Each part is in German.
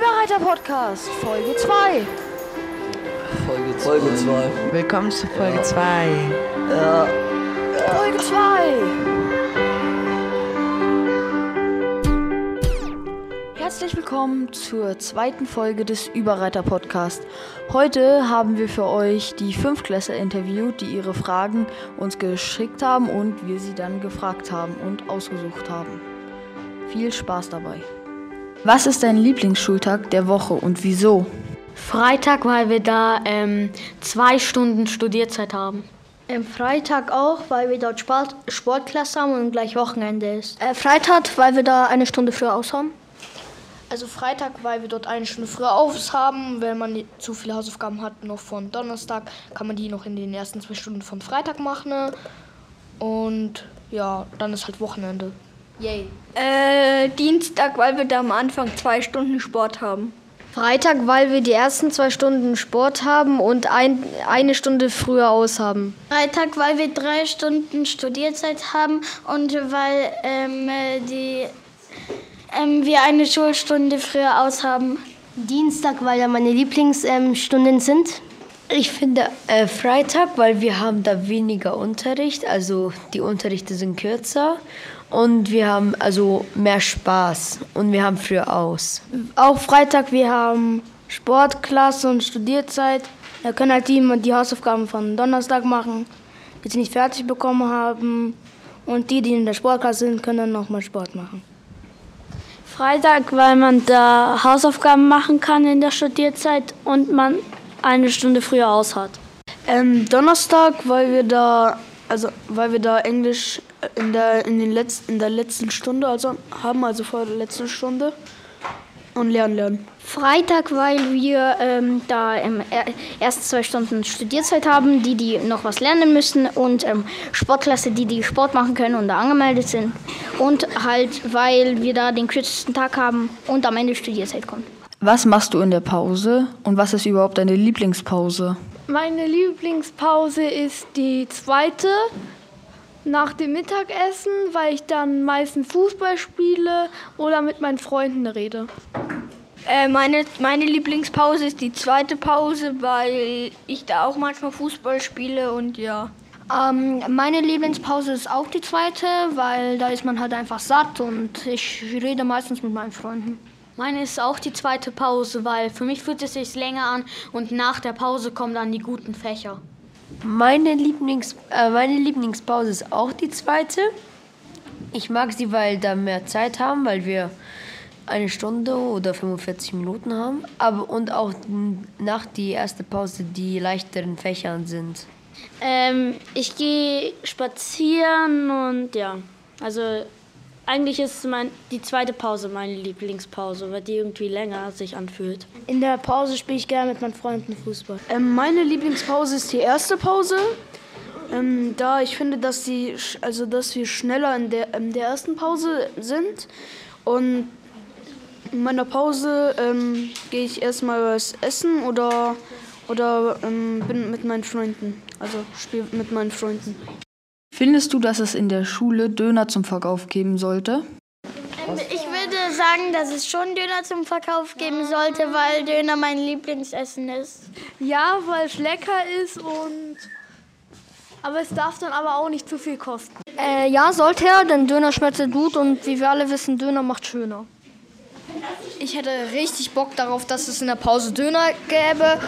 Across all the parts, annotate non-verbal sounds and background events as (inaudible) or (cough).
Überreiter Podcast, Folge 2. Folge 2. Folge 2. Willkommen zu Folge 2. Ja. Folge 2. Herzlich willkommen zur zweiten Folge des Überreiter Podcast. Heute haben wir für euch die Fünftklässler interviewt, die ihre Fragen uns geschickt haben und wir sie dann gefragt haben und ausgesucht haben. Viel Spaß dabei. Was ist dein Lieblingsschultag der Woche und wieso? Freitag, weil wir da ähm, zwei Stunden Studierzeit haben. Ähm, Freitag auch, weil wir dort Sport, Sportklasse haben und gleich Wochenende ist. Äh, Freitag, weil wir da eine Stunde früher aus haben. Also Freitag, weil wir dort eine Stunde früher aus haben. Wenn man zu viele Hausaufgaben hat, noch von Donnerstag, kann man die noch in den ersten zwei Stunden vom Freitag machen. Und ja, dann ist halt Wochenende. Yay. Äh, Dienstag, weil wir da am Anfang zwei Stunden Sport haben. Freitag, weil wir die ersten zwei Stunden Sport haben und ein, eine Stunde früher aus haben. Freitag, weil wir drei Stunden Studierzeit haben und weil ähm, die, ähm, wir eine Schulstunde früher aus haben. Dienstag, weil da meine Lieblingsstunden ähm, sind. Ich finde äh, Freitag, weil wir haben da weniger Unterricht, also die Unterrichte sind kürzer und wir haben also mehr Spaß und wir haben früher aus. Auch Freitag, wir haben Sportklasse und Studierzeit. Da können halt die die Hausaufgaben von Donnerstag machen, die sie nicht fertig bekommen haben. Und die, die in der Sportklasse sind, können dann nochmal Sport machen. Freitag, weil man da Hausaufgaben machen kann in der Studierzeit und man eine Stunde früher aus hat. Ähm, Donnerstag, weil wir da, also weil wir da Englisch in der, in, den Letz-, in der letzten Stunde also haben, also vor der letzten Stunde. Und lernen lernen. Freitag, weil wir ähm, da ähm, erst zwei Stunden Studierzeit haben, die, die noch was lernen müssen und ähm, Sportklasse, die, die Sport machen können und da angemeldet sind. Und halt, weil wir da den kürzesten Tag haben und am Ende Studierzeit kommt. Was machst du in der Pause und was ist überhaupt deine Lieblingspause? Meine Lieblingspause ist die zweite nach dem Mittagessen, weil ich dann meistens Fußball spiele oder mit meinen Freunden rede. Äh, meine, meine Lieblingspause ist die zweite Pause, weil ich da auch manchmal Fußball spiele und ja. Ähm, meine Lieblingspause ist auch die zweite, weil da ist man halt einfach satt und ich rede meistens mit meinen Freunden. Meine ist auch die zweite Pause, weil für mich fühlt es sich länger an und nach der Pause kommen dann die guten Fächer. Meine, Lieblings, äh, meine Lieblingspause ist auch die zweite. Ich mag sie, weil da mehr Zeit haben, weil wir eine Stunde oder 45 Minuten haben. Aber und auch nach die erste Pause die leichteren Fächern sind. Ähm, ich gehe spazieren und ja, also eigentlich ist mein, die zweite Pause meine Lieblingspause, weil die irgendwie länger sich anfühlt. In der Pause spiele ich gerne mit meinen Freunden Fußball. Ähm, meine Lieblingspause ist die erste Pause. Ähm, da ich finde, dass, die, also dass wir schneller in der, in der ersten Pause sind. Und in meiner Pause ähm, gehe ich erstmal was essen oder, oder ähm, bin mit meinen Freunden. Also spiele mit meinen Freunden. Findest du, dass es in der Schule Döner zum Verkauf geben sollte? Ich würde sagen, dass es schon Döner zum Verkauf geben sollte, weil Döner mein Lieblingsessen ist. Ja, weil es lecker ist und. Aber es darf dann aber auch nicht zu viel kosten. Äh, ja, sollte er, denn Döner schmeckt sehr gut und wie wir alle wissen, Döner macht schöner. Ich hätte richtig Bock darauf, dass es in der Pause Döner gäbe.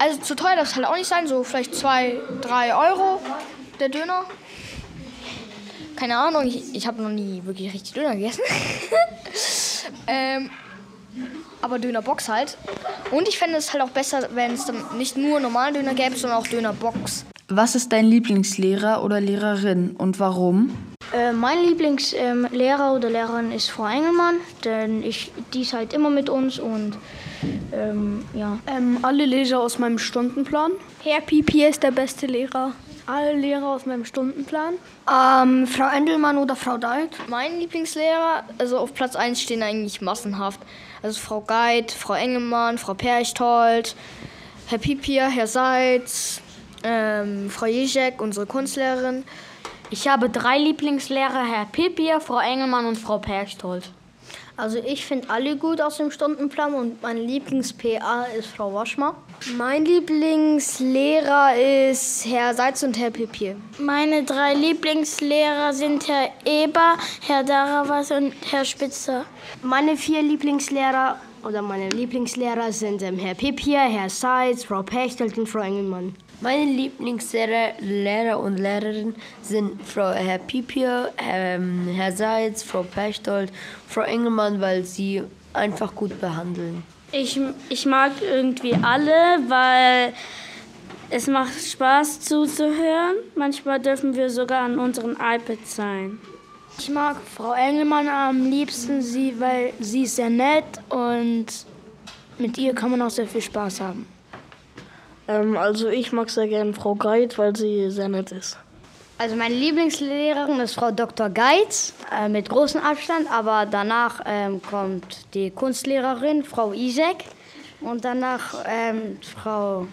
Also zu teuer darf es halt auch nicht sein, so vielleicht 2, 3 Euro der Döner keine Ahnung, ich, ich habe noch nie wirklich richtig Döner gegessen. (laughs) ähm, aber Dönerbox halt. Und ich fände es halt auch besser, wenn es dann nicht nur normalen Döner gäbe, sondern auch Dönerbox. Was ist dein Lieblingslehrer oder Lehrerin und warum? Äh, mein Lieblingslehrer ähm, oder Lehrerin ist Frau Engelmann, denn ich, die ist halt immer mit uns und ähm, ja. Ähm, alle Lehrer aus meinem Stundenplan. Herr Pipi ist der beste Lehrer alle Lehrer aus meinem Stundenplan? Ähm, Frau Endelmann oder Frau Deit? Mein Lieblingslehrer, also auf Platz 1 stehen eigentlich massenhaft. Also Frau Geit, Frau Engelmann, Frau Perchthold, Herr Pipier, Herr Seitz, ähm, Frau Jeschek, unsere Kunstlehrerin. Ich habe drei Lieblingslehrer, Herr Pipier, Frau Engelmann und Frau Perchthold. Also ich finde alle gut aus dem Stundenplan und mein Lieblings-PA ist Frau Waschmer. Mein Lieblingslehrer ist Herr Seitz und Herr Pipier. Meine drei Lieblingslehrer sind Herr Eber, Herr Darawas und Herr Spitzer. Meine vier Lieblingslehrer oder meine Lieblingslehrer sind ähm, Herr Pipier, Herr Seitz, Frau Pechtold und Frau Engelmann. Meine Lieblingslehrer Lehrer und Lehrerinnen sind Frau Herr Pipier, ähm, Herr Seitz, Frau Pechtold, Frau Engelmann, weil sie einfach gut behandeln. Ich, ich mag irgendwie alle, weil es macht Spaß zuzuhören. Manchmal dürfen wir sogar an unseren iPads sein. Ich mag Frau Engelmann am liebsten, sie, weil sie ist sehr nett und mit ihr kann man auch sehr viel Spaß haben. Ähm, also ich mag sehr gerne Frau Geit, weil sie sehr nett ist. Also meine Lieblingslehrerin ist Frau Dr. Geitz äh, mit großem Abstand, aber danach ähm, kommt die Kunstlehrerin Frau Isek und danach ähm, Frau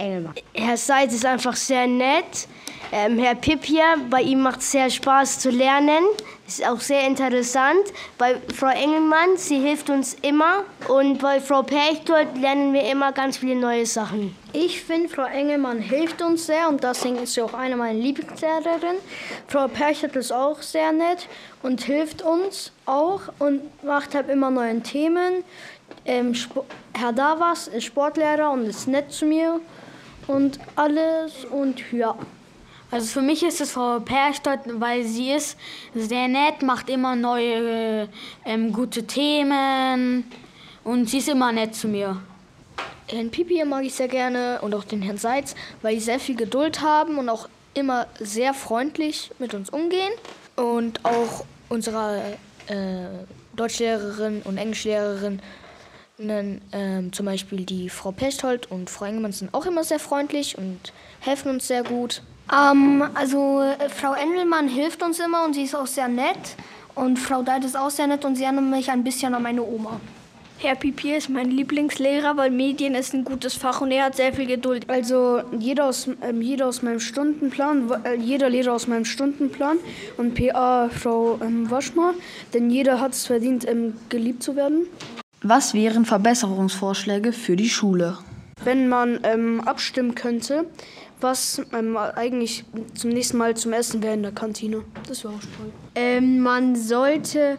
Engelmann. Herr Seitz ist einfach sehr nett. Ähm, Herr Pipier, bei ihm macht es sehr Spaß zu lernen. Ist auch sehr interessant. Bei Frau Engelmann, sie hilft uns immer. Und bei Frau Pechtold lernen wir immer ganz viele neue Sachen. Ich finde, Frau Engelmann hilft uns sehr und deswegen ist sie auch eine meiner Lieblingslehrerinnen. Frau Perchert ist auch sehr nett und hilft uns auch und macht halt immer neue Themen. Ähm, Herr Davas ist Sportlehrer und ist nett zu mir und alles und ja. Also für mich ist es Frau Perstadt, weil sie ist sehr nett, macht immer neue ähm, gute Themen und sie ist immer nett zu mir. Herrn Pipi mag ich sehr gerne und auch den Herrn Seitz, weil die sehr viel Geduld haben und auch immer sehr freundlich mit uns umgehen. Und auch unsere äh, Deutschlehrerin und Englischlehrerin, ähm, zum Beispiel die Frau Pechtold und Frau Engelmann sind auch immer sehr freundlich und helfen uns sehr gut. Ähm, also äh, Frau Engelmann hilft uns immer und sie ist auch sehr nett. Und Frau Deit ist auch sehr nett und sie erinnert mich ein bisschen an meine Oma. Herr Pipier ist mein Lieblingslehrer, weil Medien ist ein gutes Fach und er hat sehr viel Geduld. Also jeder aus, ähm, jeder aus meinem Stundenplan, äh, jeder Lehrer aus meinem Stundenplan und PA Frau ähm, Waschmar, denn jeder hat es verdient, ähm, geliebt zu werden. Was wären Verbesserungsvorschläge für die Schule? Wenn man ähm, abstimmen könnte, was ähm, eigentlich zum nächsten Mal zum Essen wäre in der Kantine. Das wäre auch toll. Ähm, man sollte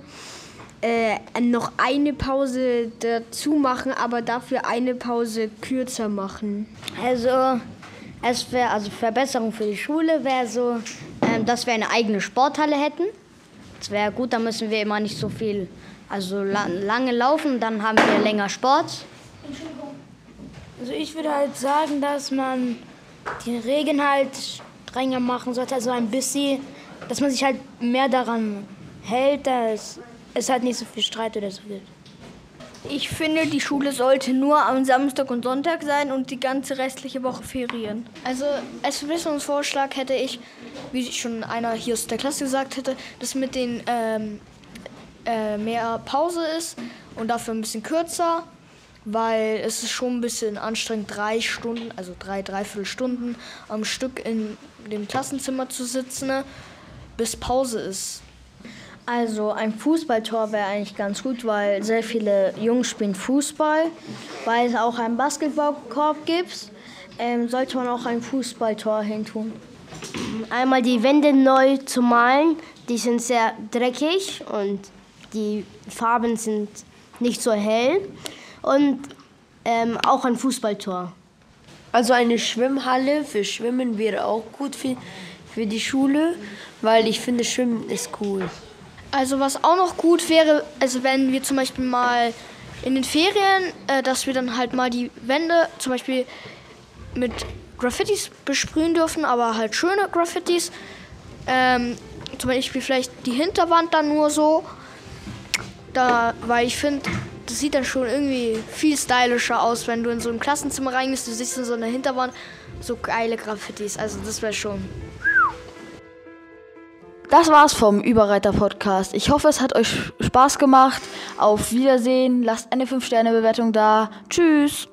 äh, noch eine Pause dazu machen, aber dafür eine Pause kürzer machen. Also, es wäre also Verbesserung für die Schule wäre so, ähm, dass wir eine eigene Sporthalle hätten. Das wäre gut, da müssen wir immer nicht so viel, also la lange laufen, dann haben wir länger Sport. Also ich würde halt sagen, dass man die Regeln halt strenger machen sollte, also ein bisschen, dass man sich halt mehr daran hält, dass es halt nicht so viel Streit oder so gibt. Ich finde, die Schule sollte nur am Samstag und Sonntag sein und die ganze restliche Woche Ferien. Also als Verbesserungsvorschlag hätte ich, wie schon einer hier aus der Klasse gesagt hätte, dass mit den ähm, äh, mehr Pause ist und dafür ein bisschen kürzer, weil es ist schon ein bisschen anstrengend, drei Stunden, also drei, dreiviertel Stunden am Stück in dem Klassenzimmer zu sitzen, ne, bis Pause ist. Also ein Fußballtor wäre eigentlich ganz gut, weil sehr viele Jungs spielen Fußball. Weil es auch einen Basketballkorb gibt, ähm, sollte man auch ein Fußballtor hintun. Einmal die Wände neu zu malen, die sind sehr dreckig und die Farben sind nicht so hell. Und ähm, auch ein Fußballtor. Also eine Schwimmhalle für Schwimmen wäre auch gut für, für die Schule, weil ich finde, Schwimmen ist cool. Also was auch noch gut wäre, also wenn wir zum Beispiel mal in den Ferien, äh, dass wir dann halt mal die Wände zum Beispiel mit Graffitis besprühen dürfen, aber halt schöne Graffitis. Ähm, zum Beispiel vielleicht die Hinterwand dann nur so. Da, weil ich finde, das sieht dann schon irgendwie viel stylischer aus, wenn du in so ein Klassenzimmer reingehst, du siehst in so einer Hinterwand so geile Graffitis. Also das wäre schon Das war's vom Überreiter Podcast. Ich hoffe, es hat euch Spaß gemacht. Auf Wiedersehen. Lasst eine 5-Sterne-Bewertung da. Tschüss.